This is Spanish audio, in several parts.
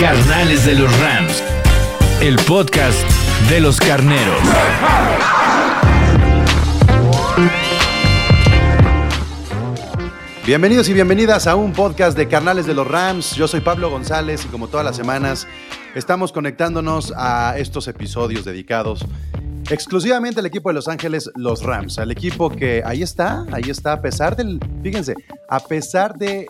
Carnales de los Rams. El podcast de los carneros. Bienvenidos y bienvenidas a un podcast de Carnales de los Rams. Yo soy Pablo González y como todas las semanas estamos conectándonos a estos episodios dedicados exclusivamente al equipo de Los Ángeles, los Rams. Al equipo que ahí está, ahí está, a pesar del, fíjense, a pesar de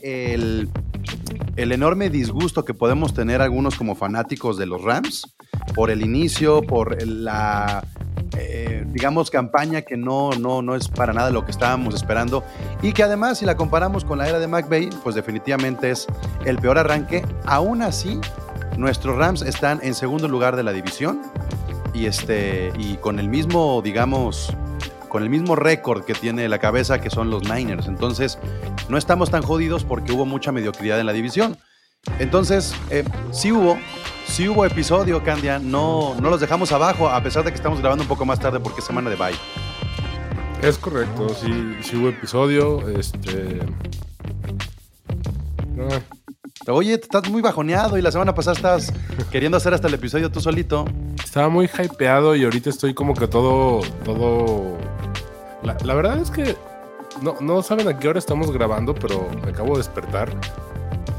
el, enorme disgusto que podemos tener algunos como fanáticos de los Rams por el inicio, por la eh, digamos, campaña que no, no, no es para nada lo que estábamos esperando y que además, si la comparamos con la era de McVay, pues definitivamente es el peor arranque. Aún así, nuestros Rams están en segundo lugar de la división y, este, y con el mismo, digamos, con el mismo récord que tiene la cabeza que son los Niners. Entonces, no estamos tan jodidos porque hubo mucha mediocridad en la división. Entonces, eh, sí hubo, sí hubo episodio, Candia. No, no los dejamos abajo, a pesar de que estamos grabando un poco más tarde porque es semana de bye. Es correcto, sí, sí hubo episodio. Este. Ah, Oye, estás muy bajoneado y la semana pasada estabas queriendo hacer hasta el episodio tú solito. estaba muy hypeado y ahorita estoy como que todo. todo. La, la verdad es que no, no saben a qué hora estamos grabando, pero me acabo de despertar.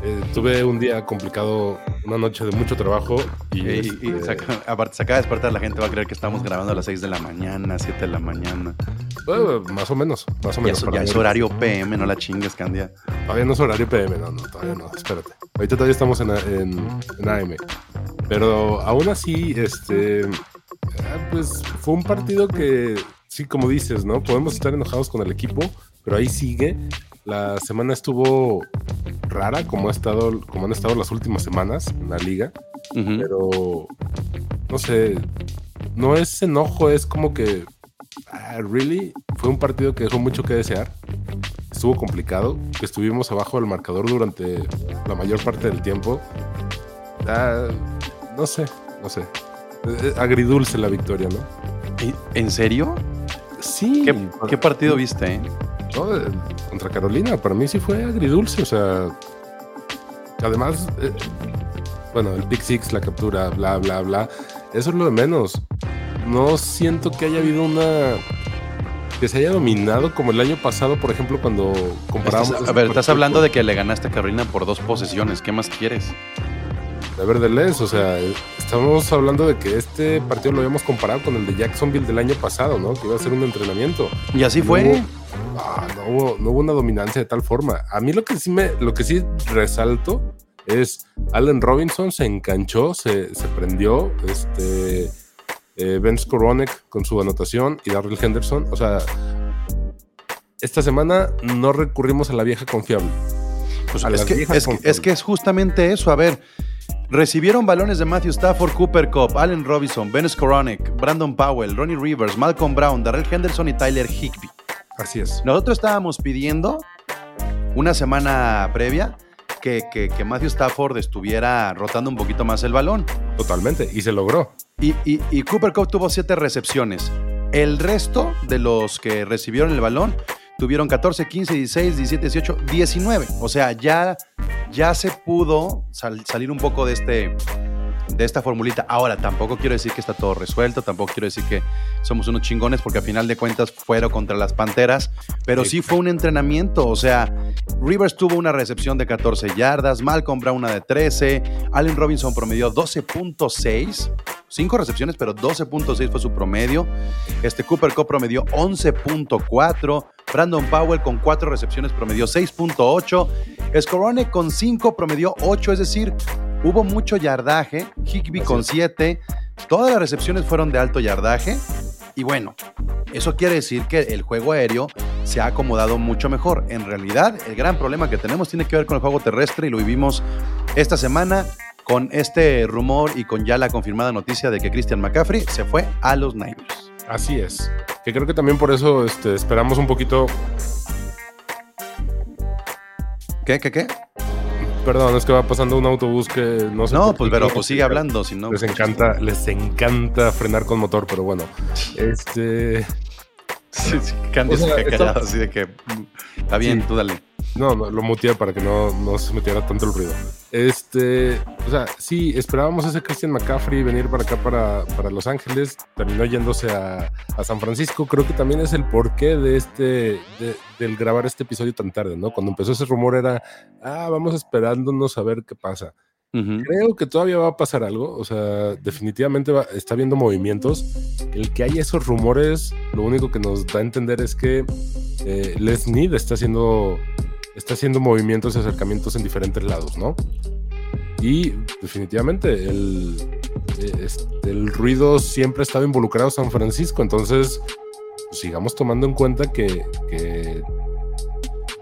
Eh, tuve un día complicado, una noche de mucho trabajo y, Y, y este, se acaba- aparte, se acaba de despertar, la gente va a creer que estamos grabando a las 6 de la mañana, 7 de la mañana. eh, más o menos, más o menos. ya es horario PM, no la chingues, Candia. Todavía no es horario PM, no, no, todavía no, espérate. Ahorita todavía estamos en, en, en AM. Pero aún así, este, ah, pues fue un partido que, sí, como dices, ¿no? Podemos estar enojados con el equipo, pero ahí sigue. La semana estuvo rara, como ha estado, como han estado las últimas semanas en la liga, Ujú. pero no sé, no es enojo, es como que, ah, really, fue un partido que dejó mucho que desear estuvo complicado, que estuvimos abajo del marcador durante la mayor parte del tiempo. Ah, no sé, no sé. Eh, Agridulce la victoria, ¿no? ¿Y- ¿En serio? Sí. ¿Qué, qué partido viste? eh? ¿No? Eh, Contra Carolina, para mí sí fue agridulce, o sea. Además, eh, bueno, el Big Six, la captura, bla, bla, bla. Eso es lo de menos. No siento que haya habido una. que se haya dominado como el año pasado, por ejemplo, cuando comparábamos. Estás- a ver, estás hablando de que le ganaste a Carolina por dos posesiones. ¿Qué más quieres? Nevertheless, o sea, estamos hablando de que este partido lo habíamos comparado con el de Jacksonville del año pasado, ¿no? Que iba a ser un entrenamiento. Y así No fue. hubo- ah, no, hubo, no hubo una dominancia de tal forma. A mí lo que sí me, lo que sí resalto es Allen Robinson se enganchó, se, se prendió, este eh, Ben Skoronek con su anotación y Darrell Henderson. O sea, esta semana no recurrimos a la vieja confiable. Pues que, que- es que es justamente eso. A ver, recibieron balones de Matthew Stafford, Cooper Cup, Allen Robinson, Ben Skoronek, Brandon Powell, Ronnie Rivers, Malcolm Brown, Darrell Henderson y Tyler Higby. Así es. Nosotros estábamos pidiendo una semana previa que, que- que Matthew Stafford estuviera rotando un poquito más el balón. Totalmente. Y se logró. Y, y- y Cooper Cup tuvo siete recepciones. El resto de los que recibieron el balón tuvieron 14, 15, 16, 17, 18, 19. O sea, ya, ya se pudo sal- salir un poco de este de esta formulita. Ahora, tampoco quiero decir que está todo resuelto, tampoco quiero decir que somos unos chingones, porque a final de cuentas fueron contra las Panteras, pero sí fue un entrenamiento. O sea, Rivers tuvo una recepción de 14 yardas, Malcolm Brown una de 13, Allen Robinson promedió 12.6, 5 recepciones, pero 12.6 fue su promedio. Este Cooper Cup promedió 11.4, Brandon Powell con 4 recepciones promedió 6.8, Scorone con 5 promedió 8, es decir, hubo mucho yardaje, Higby con 7, todas las recepciones fueron de alto yardaje y bueno, eso quiere decir que el juego aéreo se ha acomodado mucho mejor. En realidad, el gran problema que tenemos tiene que ver con el juego terrestre y lo vivimos esta semana con este rumor y con ya la confirmada noticia de que Christian McCaffrey se fue a los Niners. Así es. Que creo que también por eso este, esperamos un poquito. ¿Qué, qué, qué? Perdón, es que va pasando un autobús que no sé. No, pues qué, pero no pues sigue hablando, si no. Les encanta, les encanta frenar con motor, pero bueno. Este. Sí, sí, Candy O sea, se callado, así de que. mm, Está bien, Sí. tú dale. No, no, lo muteé para que no, no se metiera tanto el ruido. Este, o sea, sí, esperábamos ese Christian McCaffrey venir para acá, para, para Los Ángeles, terminó yéndose a, a San Francisco. Creo que también es el porqué de este, de- del grabar este episodio tan tarde, ¿no? Cuando empezó ese rumor era, ah, vamos esperándonos a ver qué pasa. Ujú. Creo que todavía va a pasar algo, o sea, definitivamente va- está habiendo movimientos. El que haya esos rumores, lo único que nos da a entender es que eh, Les Need está haciendo, está haciendo movimientos y acercamientos en diferentes lados, ¿no? Y definitivamente el, eh, este, el ruido siempre ha estado involucrado San Francisco, entonces pues, sigamos tomando en cuenta que, que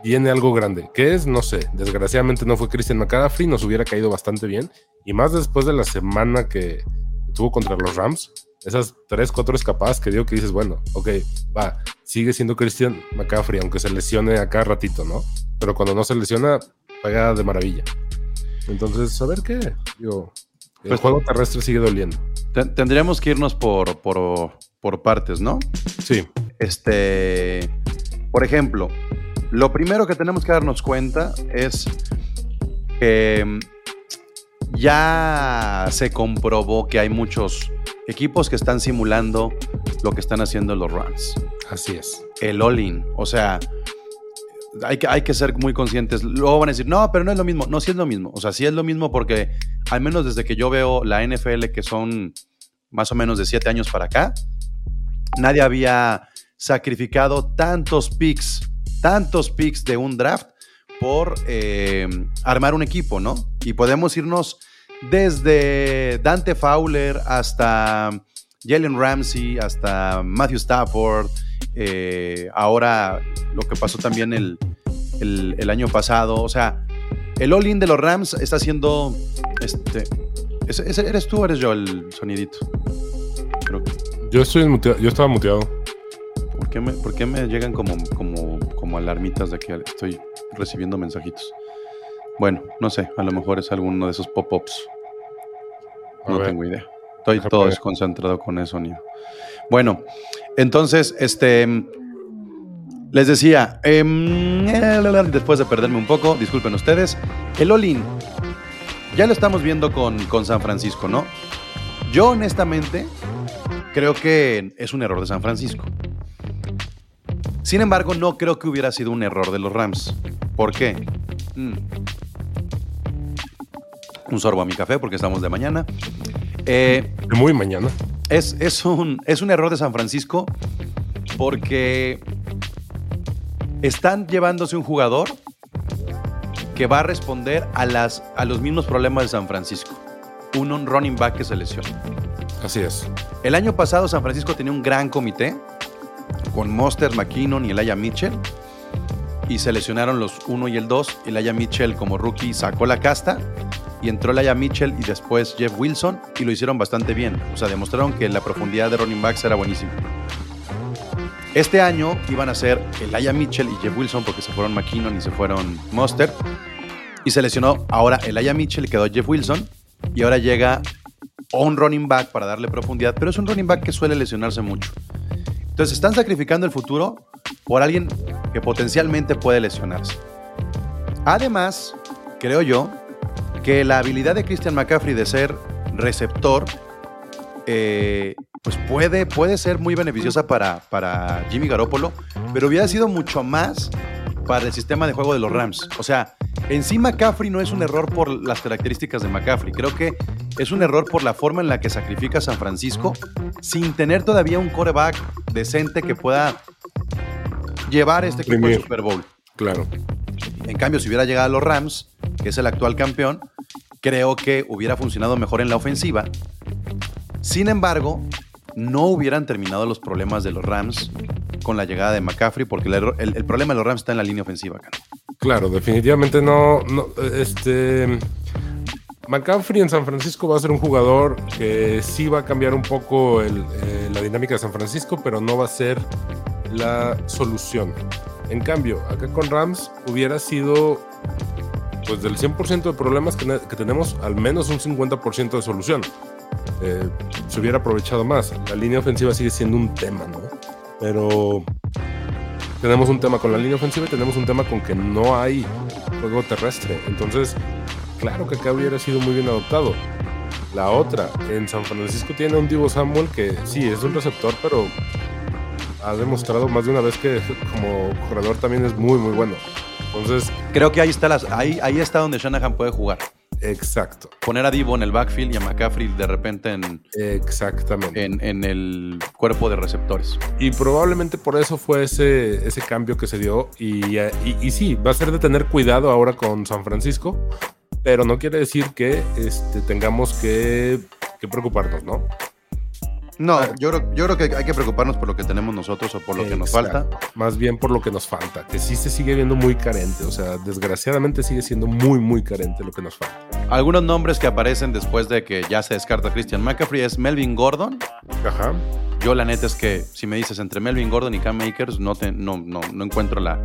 viene algo grande. ¿Qué es? No sé. Desgraciadamente no fue Christian McCaffrey, nos hubiera caído bastante bien. Y más después de la semana que tuvo contra los Rams, esas tres, cuatro escapadas que dio que dices, bueno, ok, va, sigue siendo Christian McCaffrey, aunque se lesione a cada ratito, ¿no? Pero cuando no se lesiona, juega de maravilla. Entonces, a ver qué. Digo, el Pues- juego terrestre sigue doliendo. Ten- Tendríamos que irnos por, por, por partes, ¿no? Sí, Este, por ejemplo, lo primero que tenemos que darnos cuenta es que mm, ya se comprobó que hay muchos equipos que están simulando lo que están haciendo los Rams. así es. El all-in, o sea, hay que, hay que ser muy conscientes. Luego van a decir, no, pero no es lo mismo. No, sí es lo mismo. O sea, sí es lo mismo porque al menos desde que yo veo la NFL, que son más o menos de siete años para acá, nadie había sacrificado tantos picks, tantos picks de un draft por eh, armar un equipo, ¿no? Y podemos irnos desde Dante Fowler hasta Jalen Ramsey, hasta Matthew Stafford, eh, ahora lo que pasó también el, el- el año pasado, o sea, el all-in de los Rams está haciendo, este, ¿ese- ese ¿eres tú o eres yo el sonidito? Creo que- Yo estoy muteado, yo estaba muteado. ¿Por qué me, por qué me llegan como, como, como alarmitas de que estoy recibiendo mensajitos? Bueno, no sé, a lo mejor es alguno de esos pop-ups. No tengo idea. Estoy todo desconcentrado con ese sonido. Bueno, entonces, este. Les decía, em, después de perderme un poco, disculpen ustedes, el Olin, ya lo estamos viendo con, con San Francisco, ¿no? Yo honestamente creo que es un error de San Francisco. Sin embargo, no creo que hubiera sido un error de los Rams. ¿Por qué? Mm. Un sorbo a mi café porque estamos de mañana. Eh, Muy mañana. Es, es un, es un error de San Francisco porque están llevándose un jugador que va a responder a, las, a los mismos problemas de San Francisco. Un, un running back que se lesiona. Así es. El año pasado San Francisco tenía un gran comité con Monster, McKinnon y Elijah Mitchell. Y se lesionaron los 1 y el 2. Elijah Mitchell como rookie sacó la casta y entró Elijah Mitchell y después Jeff Wilson y lo hicieron bastante bien. O sea, demostraron que la profundidad de running backs era buenísima. Este año iban a ser Elijah Mitchell y Jeff Wilson porque se fueron McKinnon y se fueron Monster. Y se lesionó ahora Elijah Mitchell y quedó Jeff Wilson. Y ahora llega un running back para darle profundidad, pero es un running back que suele lesionarse mucho. Entonces están sacrificando el futuro por alguien que potencialmente puede lesionarse. Además, creo yo que la habilidad de Christian McCaffrey de ser receptor, eh, pues puede, puede ser muy beneficiosa para, para Jimmy Garoppolo, pero hubiera sido mucho más para el sistema de juego de los Rams. O sea, en sí McCaffrey no es un error por las características de McCaffrey. Creo que es un error por la forma en la que sacrifica San Francisco sin tener todavía un coreback decente que pueda llevar este equipo al. Super Bowl. Claro. En cambio, si hubiera llegado a los Rams, que es el actual campeón, creo que hubiera funcionado mejor en la ofensiva. Sin embargo, no hubieran terminado los problemas de los Rams con la llegada de McCaffrey, porque el, problema de los Rams está en la línea ofensiva. cara. Claro, definitivamente no, este, McCaffrey en San Francisco va a ser un jugador que sí va a cambiar un poco eh, la dinámica de San Francisco, pero no va a ser la solución. En cambio, acá con Rams hubiera sido, pues del 100% de problemas que, que tenemos, al menos un 50% de solución. Eh, se hubiera aprovechado más. La línea ofensiva sigue siendo un tema, ¿no? Pero tenemos un tema con la línea ofensiva y tenemos un tema con que no hay juego terrestre. Entonces, claro que acá hubiera sido muy bien adoptado. La otra, en San Francisco tiene un Divo Samuel que sí, es un receptor, pero ha demostrado más de una vez que como corredor también es muy, muy bueno. Entonces, Creo que ahí está, las, ahí, ahí está donde Shanahan puede jugar. exacto, Poner a Divo en el backfield y a McCaffrey de repente en, exactamente. en, en el cuerpo de receptores. Y probablemente por eso fue ese, ese cambio que se dio. Y, y, y sí, va a ser de tener cuidado ahora con San Francisco, pero no quiere decir que este, tengamos que, que preocuparnos, ¿no? No, yo creo, yo creo que hay que preocuparnos por lo que tenemos nosotros o por lo que nos falta. Más bien por lo que nos falta, que sí se sigue viendo muy carente. O sea, desgraciadamente sigue siendo muy, muy carente lo que nos falta. Algunos nombres que aparecen después de que ya se descarta Christian McCaffrey es Melvin Gordon. Ajá. Yo la neta es que si me dices entre Melvin Gordon y Cam Makers, no, te, no, no, no encuentro la,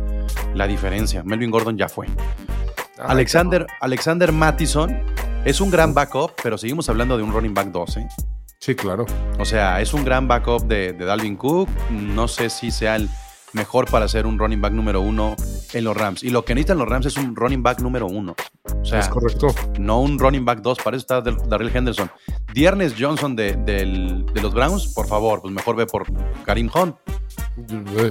la diferencia. Melvin Gordon ya fue. Ay, Alexander, Alexander Mattison es un gran backup, pero seguimos hablando de un running back 12. Sí, claro. O sea, es un gran backup de, de Dalvin Cook. No sé si sea el mejor para ser un running back número uno en los Rams. Y lo que necesitan los Rams es un running back número uno. O sea, es correcto. no un running back 2, para eso está Dar- Darrell Henderson. Diernes Johnson de, los Browns, por favor, pues mejor ve por Karim Hunt.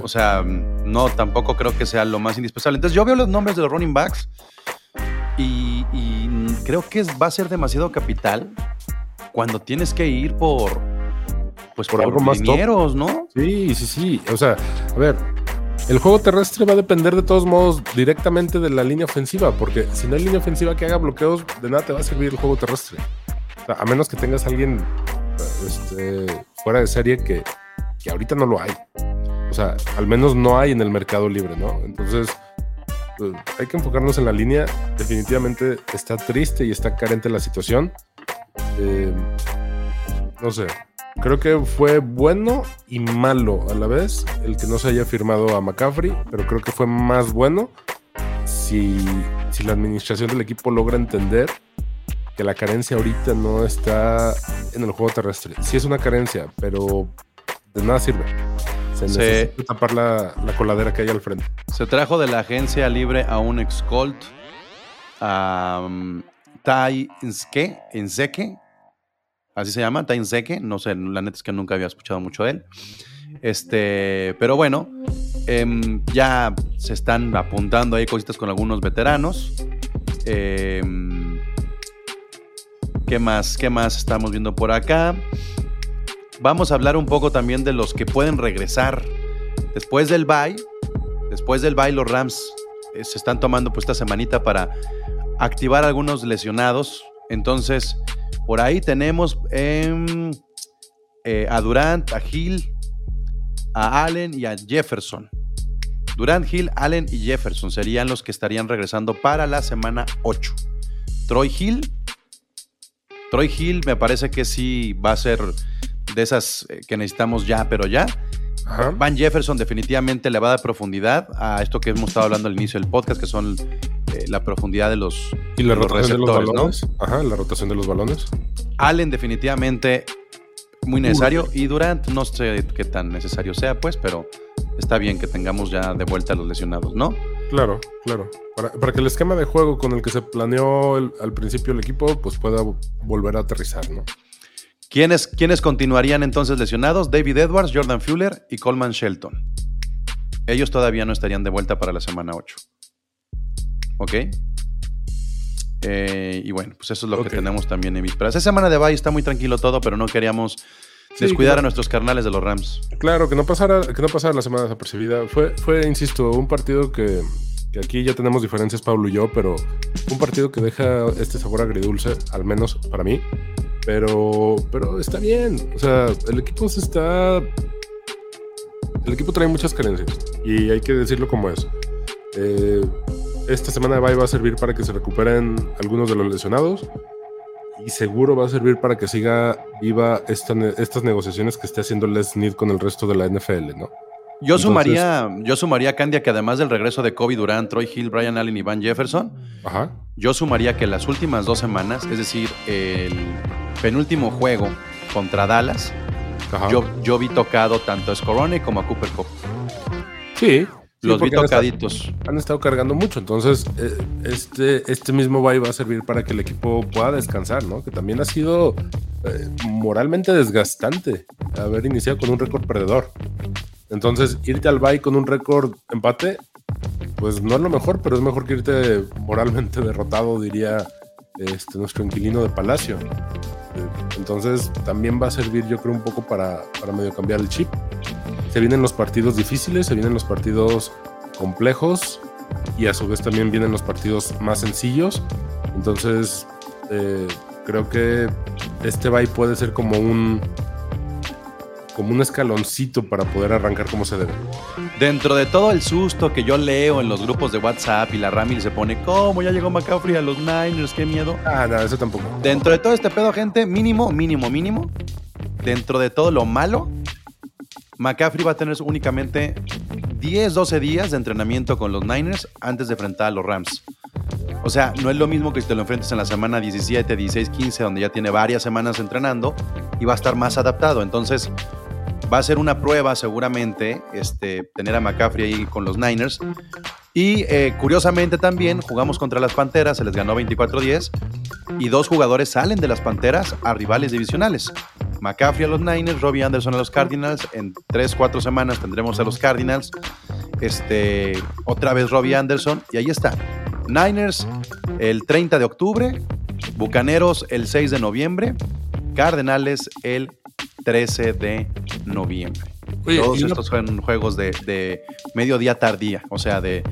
O sea, no, tampoco creo que sea lo más indispensable. Entonces yo veo los nombres de los running backs y, y creo que va a ser demasiado capital cuando tienes que ir por, pues Por por, algo más top. ¿no? Sí, sí, sí. O sea, a ver, el juego terrestre va a depender de todos modos directamente de la línea ofensiva, porque si no hay línea ofensiva que haga bloqueos, de nada te va a servir el juego terrestre. O sea, a menos que tengas a alguien este, fuera de serie que, que ahorita no lo hay. O sea, al menos no hay en el mercado libre, ¿no? Entonces, pues, hay que enfocarnos en la línea. Definitivamente está triste y está carente la situación. Eh, no sé, Creo que fue bueno y malo a la vez el que no se haya firmado a McCaffrey, pero creo que fue más bueno si, si la administración del equipo logra entender que la carencia ahorita no está en el juego terrestre. Sí es una carencia, pero de nada sirve. Se necesita tapar la, la coladera que hay al frente. Se trajo de la agencia libre a un ex Colt, a um, Tai Nzeke, así se llama, Tai Nzeke, no sé, la neta es que nunca había escuchado mucho de él. Este, pero bueno, em, ya se están apuntando ahí cositas con algunos veteranos. Em, ¿Qué más? ¿Qué más estamos viendo por acá? Vamos a hablar un poco también de los que pueden regresar después del bye. Después del bye, los Rams eh, se están tomando pues esta semanita para activar algunos lesionados. Entonces, por ahí tenemos em, eh, a Durant, a Hill, a Allen y a Jefferson. Durant, Hill, Allen y Jefferson serían los que estarían regresando para la semana 8. Troy Hill. Troy Hill me parece que sí va a ser de esas eh, que necesitamos ya, pero ya. Ajá. Van Jefferson definitivamente le va a dar profundidad a esto que hemos estado hablando al inicio del podcast, que son eh, la profundidad de los, Y la de los rotación de los balones. Ajá, la rotación de los balones. Allen definitivamente muy necesario y Durant no sé qué tan necesario sea, pues, pero está bien que tengamos ya de vuelta a los lesionados, ¿no? Claro, claro. Para, para que el esquema de juego con el que se planeó el- al principio el equipo, pues pueda volver a aterrizar, ¿no? ¿Quiénes, ¿Quiénes continuarían entonces lesionados? David Edwards, Jordan Fuller y Coleman Shelton. Ellos todavía no estarían de vuelta para la semana 8. ¿Ok? Eh, y bueno, pues eso es lo Ok. que tenemos también en vísperas. Esta semana de bye está muy tranquilo todo, pero no queríamos Sí, descuidar claro. a nuestros carnales de los Rams. Claro, que no pasara, que no pasara la semana desapercibida. Fue, fue, insisto, un partido que, que aquí ya tenemos diferencias, Pablo y yo, pero un partido que deja este sabor agridulce, al menos para mí. Pero, pero está bien. O sea, el equipo se está. El equipo trae muchas carencias. Y hay que decirlo como es. Eh, esta semana de bye va a servir para que se recuperen algunos de los lesionados. y seguro va a servir para que siga viva esta estas negociaciones que esté haciendo Les Snead con el resto de la NFL, ¿no? Yo Entonces- sumaría, yo sumaría, Candia, que además del regreso de Kobe Durant, Troy Hill, Brian Allen y Van Jefferson, Ajá. yo sumaría que las últimas dos semanas, es decir, el penúltimo juego contra Dallas, yo, yo vi tocado tanto a Scorone como a Cooper Cup. sí. Los vi porque han estado- tocaditos. han estado cargando mucho. Entonces, eh, este, este mismo bye va a servir para que el equipo pueda descansar, ¿no? Que también ha sido eh, moralmente desgastante haber iniciado con un récord perdedor. Entonces, irte al bye con un récord empate, pues no es lo mejor, pero es mejor que irte moralmente derrotado, diría este, nuestro inquilino de Palacio. Entonces, también va a servir, yo creo, un poco para, para medio cambiar el chip. Se vienen los partidos difíciles, se vienen los partidos complejos y a su vez también vienen los partidos más sencillos. Entonces, eh, creo que este bye puede ser como un como un escaloncito para poder arrancar como se debe. Dentro de todo el susto que yo leo en los grupos de WhatsApp y la Ramil se pone, ¿cómo ya llegó McCaffrey a los Niners? ¡Qué miedo! Ah, no, eso tampoco. Dentro de todo este pedo, gente, mínimo, mínimo, mínimo, dentro de todo lo malo, McCaffrey va a tener únicamente 10, 12 días de entrenamiento con los Niners antes de enfrentar a los Rams. O sea, no es lo mismo que si te lo enfrentes en la semana 17, 16, 15, donde ya tiene varias semanas entrenando y va a estar más adaptado. Entonces, va a ser una prueba seguramente este, tener a McCaffrey ahí con los Niners. Y eh, curiosamente también jugamos contra las Panteras, se les ganó 24-10 y dos jugadores salen de las Panteras a rivales divisionales. McCaffrey a los Niners, Robbie Anderson a los Cardinals. En 3, 4 semanas tendremos a los Cardinals. Este, otra vez Robbie Anderson y ahí está. Niners el 30 de octubre, Bucaneros el 6 de noviembre, Cardenales el 13 de noviembre. Oye, Todos estos son juegos de, de mediodía tardía, o sea, de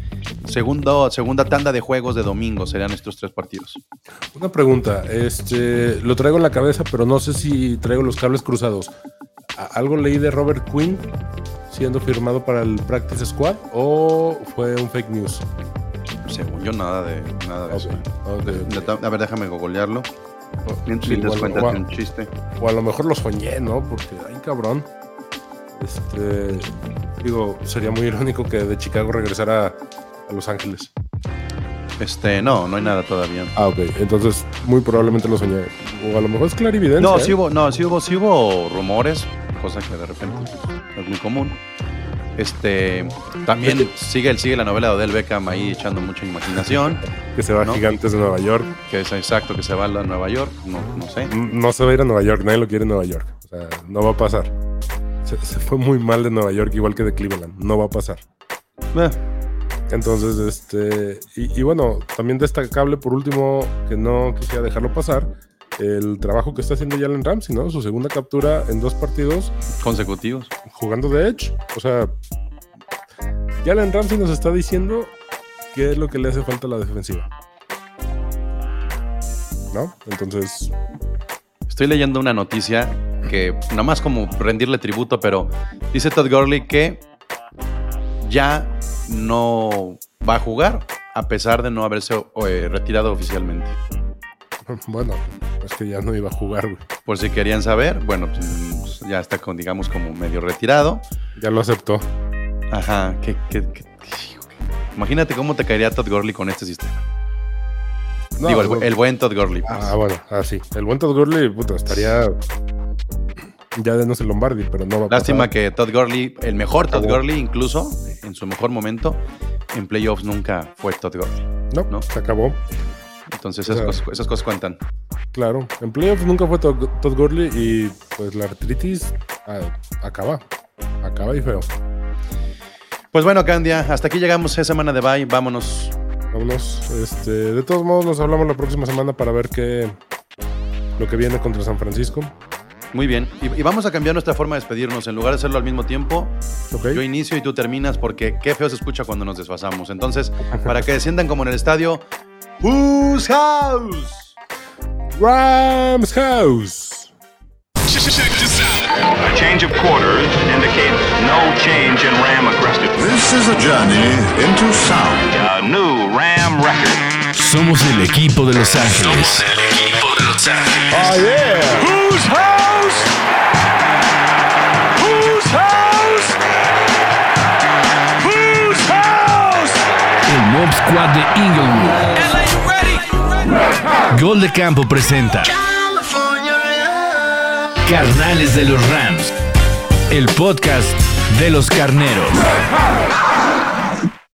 segundo, segunda tanda de juegos de domingo serían estos tres partidos. Una pregunta, este, lo traigo en la cabeza, pero no sé si traigo los cables cruzados. ¿A- ¿Algo leí de Robert Quinn siendo firmado para el Practice Squad o fue un fake news? Según yo, nada de, nada de eso. A ver, déjame googlearlo. Sí, les bueno, cuentas bueno. un chiste. O a lo mejor lo soñé, ¿no? Porque, ay, cabrón. Este, digo, sería muy irónico que de Chicago regresara a Los Ángeles. Este, no, no hay nada todavía. Ah, ok. Entonces, muy probablemente lo soñé. O a lo mejor es clarividencia. No, ¿eh? sí hubo, no, sí hubo, sí hubo rumores, cosa que de repente es muy común. Este, también sigue, sigue la novela de Odell Beckham ahí echando mucha imaginación, Que se va ¿no? a Gigantes de Nueva York. que es exacto que se va a la Nueva York, no, no sé. No se va a ir a Nueva York, nadie lo quiere en Nueva York. O sea, no va a pasar. Se, se fue muy mal de Nueva York, igual que de Cleveland. No va a pasar. Eh, Entonces, este. Y, y bueno, también destacable por último, que no quisiera dejarlo pasar, el trabajo que está haciendo Jalen Ramsey, ¿no? Su segunda captura en dos partidos consecutivos. jugando de Edge. O sea, Jalen Ramsey nos está diciendo qué es lo que le hace falta a la defensiva. ¿No? Entonces, Estoy leyendo una noticia que, nada más como rendirle tributo, pero dice Todd Gurley que ya no va a jugar a pesar de no haberse eh, retirado oficialmente. bueno, es que ya no iba a jugar, güey. Por si querían saber, bueno, pues, ya está con, digamos, como medio retirado. Ya lo aceptó. Ajá, que- imagínate cómo te caería Todd Gurley con este sistema. No, Digo, el, buen Todd Gurley. pues. Ah, bueno, ah, sí. El buen Todd Gurley, puta, estaría. Ya de no ser Lombardi, pero no va a Lástima pasar. que Todd Gurley, el mejor Todd. Gurley, incluso en su mejor momento, en playoffs nunca fue Todd Gurley. No, ¿no? se acabó. Entonces O esas, sea- cosas, esas cosas cuentan. Claro. En playoffs nunca fue Todd, Todd Gurley y pues la artritis ah, acaba. Acaba y feo. Pues bueno, Candia, hasta aquí llegamos esa semana de bye. Vámonos. Vámonos. Este, de todos modos, nos hablamos la próxima semana para ver qué. Lo que viene contra San Francisco. Muy bien. Y, y vamos a cambiar nuestra forma de despedirnos. En lugar de hacerlo al mismo tiempo, yo inicio y tú terminas porque qué feo se escucha cuando nos desfasamos. Entonces, para que desciendan como en el estadio, Whose House? Rams House. A change of quarters indicates no change in Ram aggressiveness. This is a journey into sound. A new Ram record. Somos el equipo de Los Ángeles. Somos el equipo de Los Los Ángeles. Oh, yeah. Whose house? Whose house? Whose house? El Mob Squad de Inglewood. Gol de Campo presenta Carnales de los Rams. El podcast de los carneros.